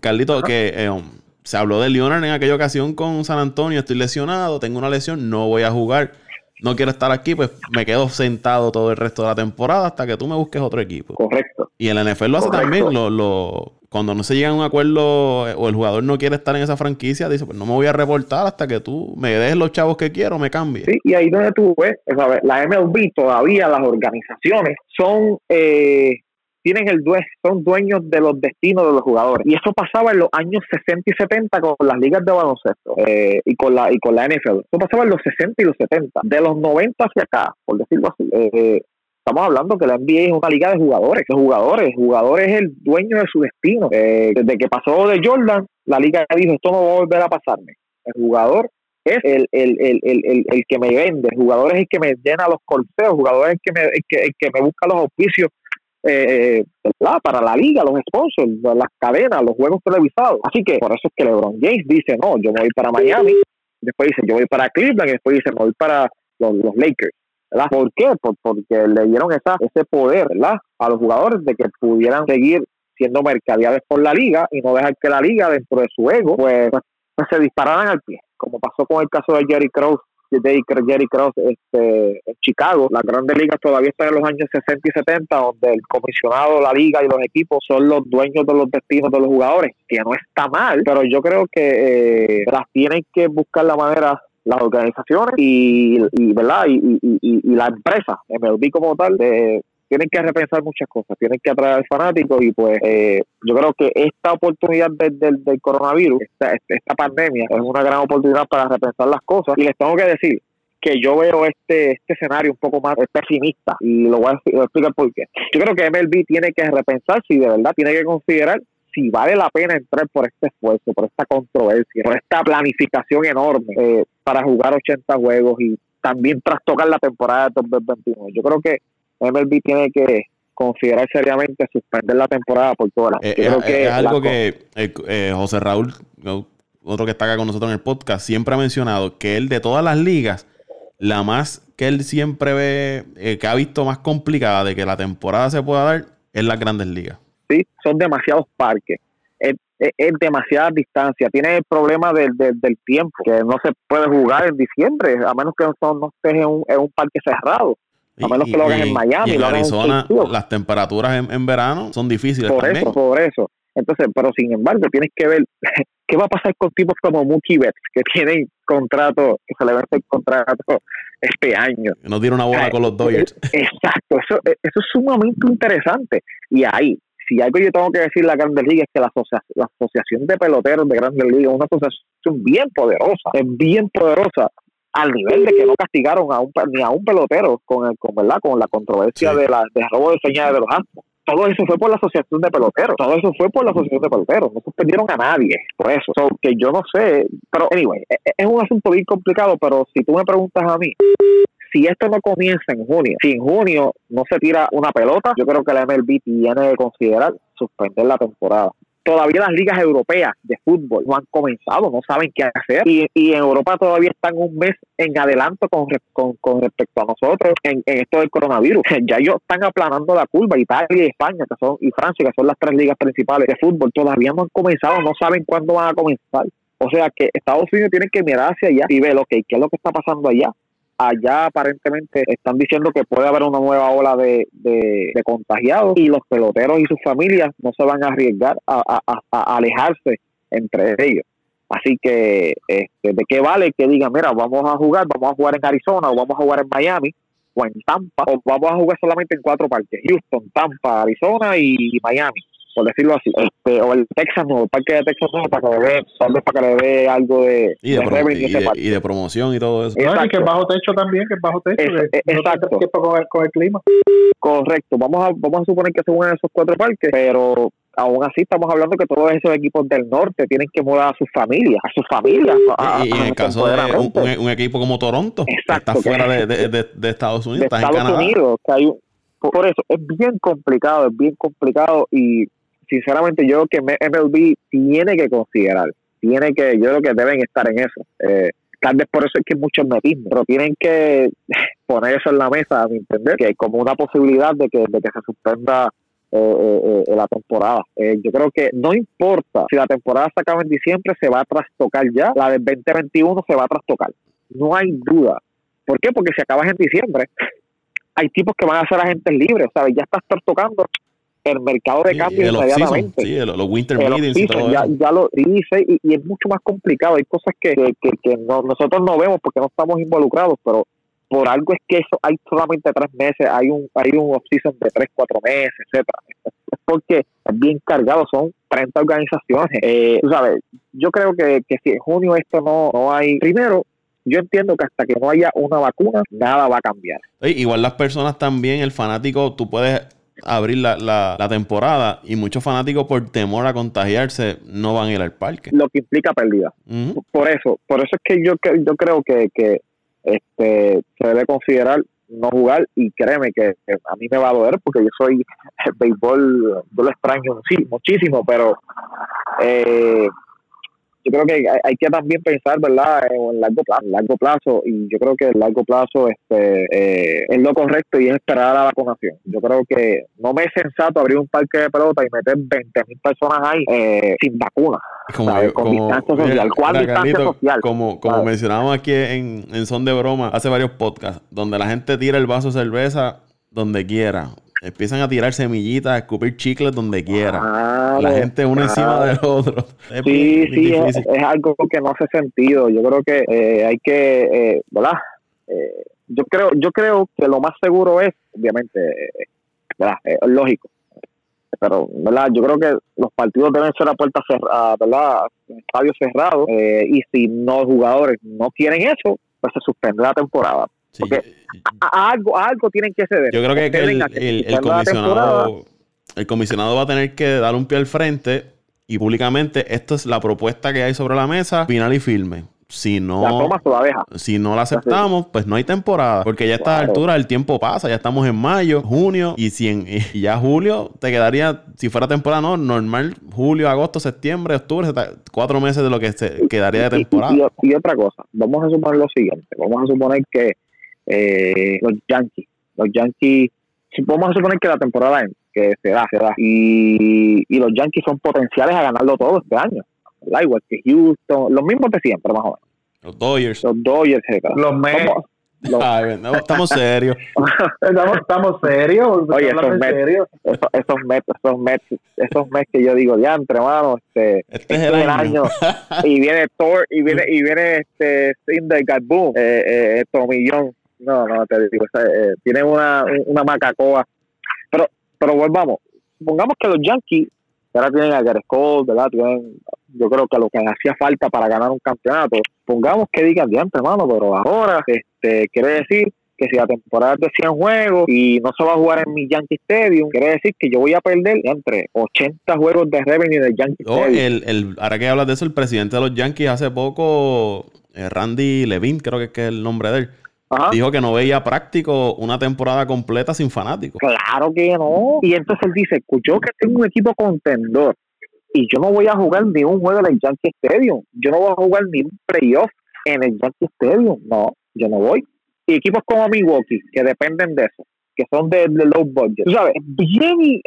Carlito, que eh, um, se habló de Leonard en aquella ocasión con San Antonio, estoy lesionado, tengo una lesión, no voy a jugar, no quiero estar aquí, pues me quedo sentado todo el resto de la temporada hasta que tú me busques otro equipo. Correcto. Y el NFL lo hace también, lo, lo, cuando no se llega a un acuerdo eh, o el jugador no quiere estar en esa franquicia, dice, pues no me voy a reportar hasta que tú me des los chavos que quiero, me cambie. Sí, y ahí donde tú ves, la MLB todavía, las organizaciones son, eh, tienen el due son dueños de los destinos de los jugadores. Y eso pasaba en los años 60 y 70 con las ligas de baloncesto eh, y, con la, y con la NFL. Eso pasaba en los 60 y los 70. De los 90 hacia acá, por decirlo así, eh, estamos hablando que la NBA es una liga de jugadores, de jugadores, el jugador es el dueño de su destino. Eh, desde que pasó de Jordan, la liga dijo, esto no va a volver a pasarme. El jugador es el, el, el, el, el que me vende, el jugador es el que me llena los corseos, el jugador es el que me, el que, el que me busca los auspicios eh, para la liga, los sponsors, las cadenas, los juegos televisados. Así que por eso es que LeBron James dice, no, yo me voy para Miami, después dice, yo voy para Cleveland, y después dice, me voy para los, Lakers. ¿Por qué? porque le dieron esa, ese poder ¿verdad? a los jugadores de que pudieran seguir siendo mercadeables por la liga y no dejar que la liga dentro de su ego pues, pues se dispararan al pie, como pasó con el caso de Jerry Krause Jerry Cross este, en Chicago. Las grandes ligas todavía están en los años 60 y 70, donde el comisionado, la liga y los equipos son los dueños de los destinos de los jugadores, que no está mal, pero yo creo que eh, las tienen que buscar la manera las organizaciones y, y verdad y, y, la empresa MLB como tal de, tienen que repensar muchas cosas, tienen que atraer al fanático y pues eh, yo creo que esta oportunidad del, del, coronavirus, esta, pandemia, es una gran oportunidad para repensar las cosas y les tengo que decir que yo veo este este escenario un poco más pesimista y lo voy, a, explicar por qué. Yo creo que MLB tiene que repensar si de verdad tiene que considerar si vale la pena entrar por este esfuerzo, por esta controversia, por esta planificación enorme eh, para jugar 80 juegos y también trastocar la temporada de 2021. Yo creo que MLB tiene que considerar seriamente suspender la temporada por todas las. Eh, eh, es, algo que eh, José Raúl, otro que está acá con nosotros en el podcast, siempre ha mencionado que él de todas las ligas, la más que él siempre ve, que ha visto más complicada de que la temporada se pueda dar, es las grandes ligas. Sí, son demasiados parques. Es, demasiada distancia. Tiene el problema del, del, tiempo, que no se puede jugar en diciembre, a menos que no, no estés en un, en un parque cerrado. A menos que lo hagan en Miami. en Arizona, las temperaturas en, verano son difíciles por eso, por eso. Entonces, pero sin embargo, tienes que ver qué va a pasar con tipos como Mookie Betts, que tienen contrato, que se le vence el contrato este año. No tiene una bola con los Dodgers. Exacto, eso, eso es sumamente interesante. Y ahí, si algo yo tengo que decir la Grandes Ligas es que la, la Asociación de Peloteros de Grandes Ligas es una asociación bien poderosa, es bien poderosa al nivel de que no castigaron a un, ni a un pelotero con, el, con, ¿verdad? con la controversia de la de robo de señales de los Astros. Todo eso fue por la asociación de peloteros. Todo eso fue por la asociación de peloteros. No suspendieron a nadie por eso. que yo no sé. Pero, anyway, e, e, es un asunto bien complicado. Pero si tú me preguntas a mí, si esto no comienza en junio, si en junio no se tira una pelota, yo creo que la MLB tiene que considerar suspender la temporada todavía las ligas europeas de fútbol no han comenzado, no saben qué hacer y, y en Europa todavía están un mes en adelanto con, con, respecto a nosotros en, esto del coronavirus. Ya ellos están aplanando la curva, Italia y España que son y Francia, que son las tres ligas principales de fútbol, todavía no han comenzado, no saben cuándo van a comenzar. O sea que Estados Unidos tiene que mirar hacia allá y ver, ok, ¿qué es lo que está pasando allá? Allá aparentemente están diciendo que puede haber una nueva ola de, de, contagiados y los peloteros y sus familias no se van a arriesgar a, alejarse entre ellos. Así que, este, ¿de qué vale que digan, mira, vamos a jugar, vamos a jugar en Arizona o vamos a jugar en Miami o en Tampa o vamos a jugar solamente en cuatro parques, Houston, Tampa, Arizona y Miami? Por decirlo así, este, o el Texas Nuevo, el parque de Texas Nuevo, para que le dé, para que le dé algo de, y de, y, de, promoción y todo eso. y que es bajo techo también, que es bajo techo. exacto. con, el, con el clima. Correcto, vamos a, vamos a suponer que se unen esos cuatro parques, pero aún así estamos hablando que todos esos equipos del norte tienen que mudar a sus familias, a sus familias. y, en el caso de un, equipo como Toronto, que está fuera de, de, Estados Unidos, de Estados Unidos, que hay por eso es bien complicado, es bien complicado y sinceramente yo creo que MLB tiene que considerar, tiene que, yo creo que deben estar en eso. Eh, tal vez por eso es que hay mucho metismo, pero tienen que poner eso en la mesa, a mi entender, que hay como una posibilidad de que, de que se suspenda eh, eh, la temporada. yo creo que no importa si la temporada se acaba en diciembre, se va a trastocar ya, la del 2021 se va a trastocar. No hay duda. ¿Por qué? Porque si acabas en diciembre, hay tipos que van a ser agentes libres, ¿sabes? Ya estás trastocando el mercado de cambio inmediatamente. Sí, los winter meetings y todo ya, ya, lo dice y, es mucho más complicado. Hay cosas que, que, nosotros no vemos porque no estamos involucrados, pero por algo es que eso hay solamente tres meses, hay un hay un off-season de tres, cuatro meses, etcétera Es porque es bien cargado, son 30 organizaciones. Eh, tú sabes, yo creo que, que si en junio esto no, no hay, primero, yo entiendo que hasta que no haya una vacuna, nada va a cambiar. igual las personas también, el fanático, tú puedes abrir la, la, temporada y muchos fanáticos por temor a contagiarse no van a ir al parque. Lo que implica pérdida. Por eso, por eso es que yo, yo creo que, que este, se debe considerar no jugar y créeme que, a mí me va a doler porque yo soy el béisbol, yo lo extraño sí, muchísimo, pero eh, yo creo que hay, que también pensar, ¿verdad?, en largo plazo, largo plazo y yo creo que el largo plazo este, eh, es lo correcto y es esperar a la vacunación. Yo creo que no me es sensato abrir un parque de pelota y meter 20 mil personas ahí eh, sin vacuna. Como, con distancia social. ¿Cuál distancia social? Como, como mencionábamos aquí en, en Son de Broma hace varios podcasts, donde la gente tira el vaso de cerveza donde quiera empiezan a tirar semillitas, a escupir chicles donde quiera. la gente uno encima del otro. sí, sí, es, algo que no hace sentido. Yo creo que eh, hay que, eh, ¿verdad? Eh, yo creo, yo creo que lo más seguro es, obviamente, ¿verdad? Es lógico. Pero, ¿verdad? Yo creo que los partidos deben ser a puerta cerrada, ¿verdad? Estadios cerrados. y si los jugadores no quieren eso, pues se suspende la temporada. Porque algo, algo tienen que ceder. Yo creo que, el, comisionado, el comisionado va a tener que dar un pie al frente y públicamente esto es la propuesta que hay sobre la mesa, final y firme. Si no, la si no la aceptamos, pues no hay temporada. Porque ya a esta altura el tiempo pasa, ya estamos en mayo, junio, y si en, ya julio te quedaría, si fuera temporada no, normal, julio, agosto, septiembre, octubre, cuatro meses de lo que se quedaría de temporada. y otra cosa, vamos a suponer lo siguiente, vamos a suponer que eh, los Yankees. Los Yankees, vamos a suponer que la temporada en, que se da, se da. Y, y los Yankees son potenciales a ganarlo todo este año. Igual que Houston, los mismos de siempre, más o menos. Los Dodgers. Los Dodgers, Los Mets. estamos serios. estamos, estamos serios. Oye, esos Mets? Esos, Mets, esos Mets, esos Mets que yo digo, ya, entre manos, este, este, es el año. y viene Thor, y viene, y viene este Cinder Boom, eh, eh, Tomillón, no, no, te digo, eh, tiene una, una macacoa. Pero, pero volvamos, supongamos que los Yankees ahora tienen a Gareth Cole, ¿verdad? Tienen, yo creo que lo que hacía falta para ganar un campeonato, pongamos que digan de antes, hermano, pero ahora este quiere decir que si la temporada es de 100 juegos y no se va a jugar en mi Yankee Stadium, quiere decir que yo voy a perder entre 80 juegos de revenue del Yankee Stadium. El, el, ahora que hablas de eso, el presidente de los Yankees hace poco, eh, Randy Levine, creo que es el nombre de él, Dijo que no veía práctico una temporada completa sin fanáticos. Claro que no. Y entonces él dice, yo que tengo un equipo contendor y yo no voy a jugar ni un juego en el Yankee Stadium. Yo no voy a jugar ni un playoff en el Yankee Stadium. No, yo no voy. Y equipos como Milwaukee, que dependen de eso, que son de, low budget. Tú sabes, bien,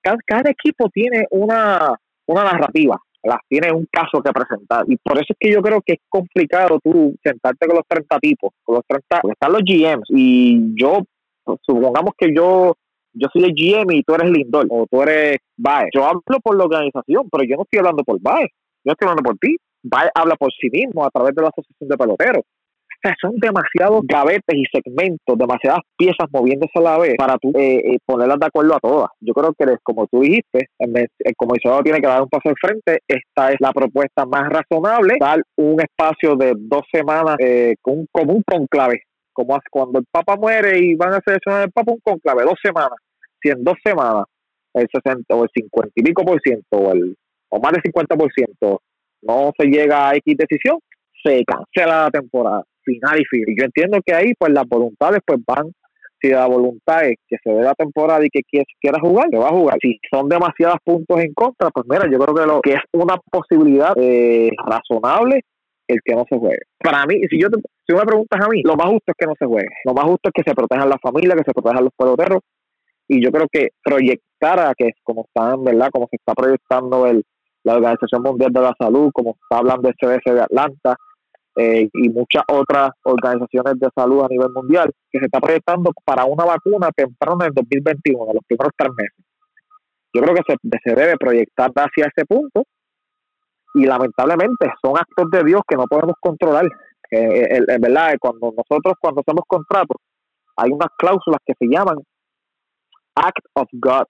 cada, cada equipo tiene una, una narrativa las tiene un caso que presentar. Y por eso es que yo creo que es complicado tú sentarte con los 30 tipos, con los 30, porque están los GMs. Y yo, supongamos que yo yo soy el GM y tú eres Lindor o tú eres Baez. Yo hablo por la organización, pero yo no estoy hablando por Baez. Yo estoy hablando por ti. Baez habla por sí mismo a través de la Asociación de Peloteros son demasiados gavetes y segmentos, demasiadas piezas moviéndose a la vez para tú eh, eh, ponerlas de acuerdo a todas. Yo creo que, como tú dijiste, el, el comisionado tiene que dar un paso al frente. Esta es la propuesta más razonable, dar un espacio de dos semanas eh, con, como un conclave, como cuando el Papa muere y van a seleccionar el Papa un conclave, dos semanas. Si en dos semanas el 60 o el 50 y pico por ciento o, el, o más del 50 por ciento no se llega a X decisión, se cancela la temporada final y fin. Y yo entiendo que ahí pues las voluntades pues van, si la voluntad es que se ve la temporada y que quiera jugar, que va a jugar. Si son demasiados puntos en contra, pues mira, yo creo que lo que es una posibilidad eh, razonable el que no se juegue. Para mí, si yo si me preguntas a mí, lo más justo es que no se juegue. Lo más justo es que se protejan las familias, que se protejan los peloteros. Y yo creo que proyectar a que como están, ¿verdad? Como se está proyectando el, la Organización Mundial de la Salud, como está hablando el CDC de Atlanta, eh, y muchas otras organizaciones de salud a nivel mundial, que se está proyectando para una vacuna temprano en el 2021, los primeros tres meses. Yo creo que se, debe proyectar hacia ese punto y lamentablemente son actos de Dios que no podemos controlar. Eh, en verdad, cuando nosotros cuando hacemos contratos, hay unas cláusulas que se llaman Act of God,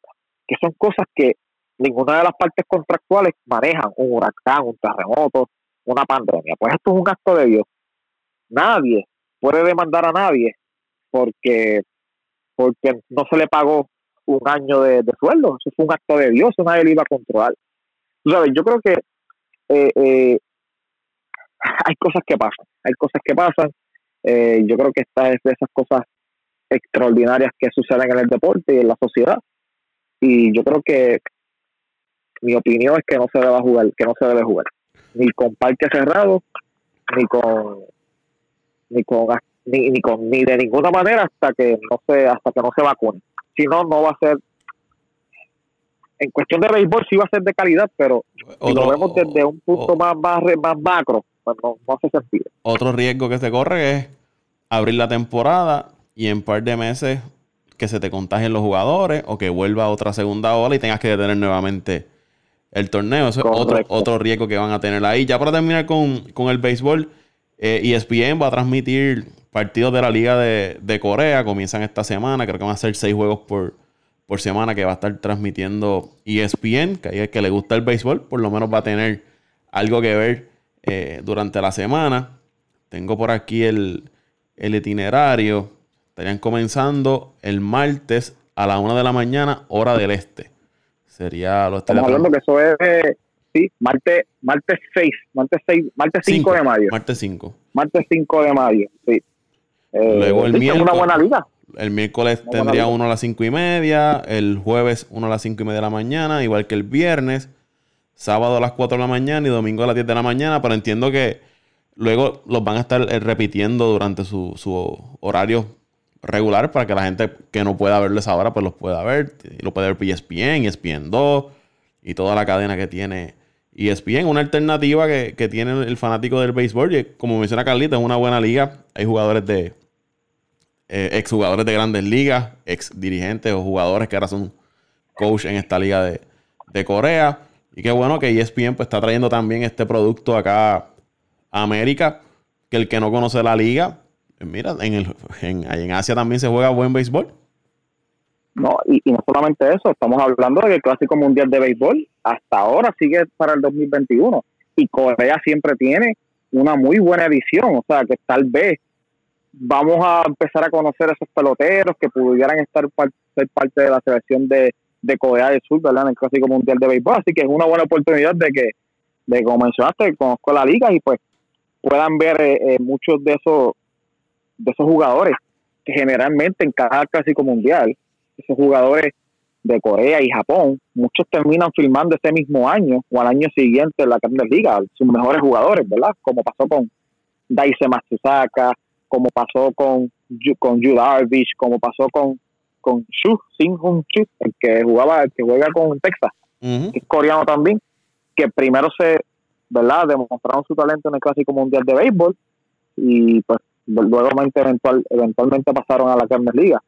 que son cosas que ninguna de las partes contractuales manejan, un huracán, un terremoto, una pandemia. Pues esto es un acto de Dios. Nadie puede demandar a nadie porque, porque no se le pagó un año de, sueldo. Eso fue un acto de Dios, nadie lo iba a controlar. sabes, yo creo que eh, eh, hay cosas que pasan, hay cosas que pasan. Eh, yo creo que esta es de esas cosas extraordinarias que suceden en el deporte y en la sociedad. Y yo creo que mi opinión es que no se debe jugar, que no se debe jugar ni con parque cerrado, ni con ni con ni, ni con ni de ninguna manera hasta que no se hasta que no se vacune. Si no, no va a ser en cuestión de béisbol sí va a ser de calidad, pero si lo vemos desde un punto más, más, más macro, pues no, no hace sentido. Otro riesgo que se corre es abrir la temporada y en un par de meses que se te contagien los jugadores o que vuelva otra segunda ola y tengas que detener nuevamente el torneo. Eso es otro, otro riesgo que van a tener ahí. Ya para terminar con, el béisbol, eh, ESPN va a transmitir partidos de la Liga de, Corea. Comienzan esta semana. Creo que van a ser seis juegos por, por semana que va a estar transmitiendo ESPN. Que a que le gusta el béisbol, por lo menos va a tener algo que ver eh, durante la semana. Tengo por aquí el, el itinerario. Estarían comenzando el martes a la una de la mañana, hora del este. Sería lo Estamos hablando que eso es, sí, martes, martes 6, martes 6, martes 5 de mayo. Martes 5. Martes 5 de mayo, sí. Eh, Luego el miércoles. una buena liga. El miércoles tendría uno a las 5 y media, el jueves uno a las 5 y media de la mañana, igual que el viernes, sábado a las 4 de la mañana y domingo a las 10 de la mañana, pero entiendo que luego los van a estar eh, repitiendo durante su, su horario regular para que la gente que no pueda verles ahora pues los pueda ver. Lo puede ver ESPN, ESPN 2 y toda la cadena que tiene ESPN. Una alternativa que, tiene el fanático del béisbol. Y como menciona Carlita, es una buena liga. Hay jugadores de eh, ex jugadores de grandes ligas, ex dirigentes o jugadores que ahora son coach en esta liga de, Corea. Y qué bueno que ESPN pues, está trayendo también este producto acá a América. Que el que no conoce la liga, mira, en, el, en, Asia también se juega buen béisbol. No, y, no solamente eso, estamos hablando de que el Clásico Mundial de Béisbol hasta ahora sigue para el 2021 y Corea siempre tiene una muy buena edición, o sea que tal vez vamos a empezar a conocer a esos peloteros que pudieran estar ser parte de la selección de, de Corea del Sur, ¿verdad? En el Clásico Mundial de Béisbol, así que es una buena oportunidad de que, de como mencionaste, conozco la liga y pues puedan ver eh, eh, muchos de esos de esos jugadores que generalmente en cada clásico mundial, esos jugadores de Corea y Japón, muchos terminan filmando ese mismo año o al año siguiente en la Grandes Liga, sus mejores jugadores, ¿verdad? Como pasó con Daise Matsusaka, como pasó con, con Yu Darvish, como pasó con, con Shu, Sin Chu, el que jugaba, el que juega con Texas, que es coreano también, que primero se, ¿verdad? Demostraron su talento en el Clásico Mundial de Béisbol y pues luego eventual, eventualmente pasaron a la Carnes Liga.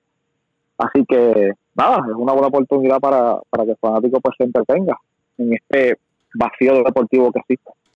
Así que nada, es una buena oportunidad para, para que el fanático pues se entretenga en este vacío deportivo que existe.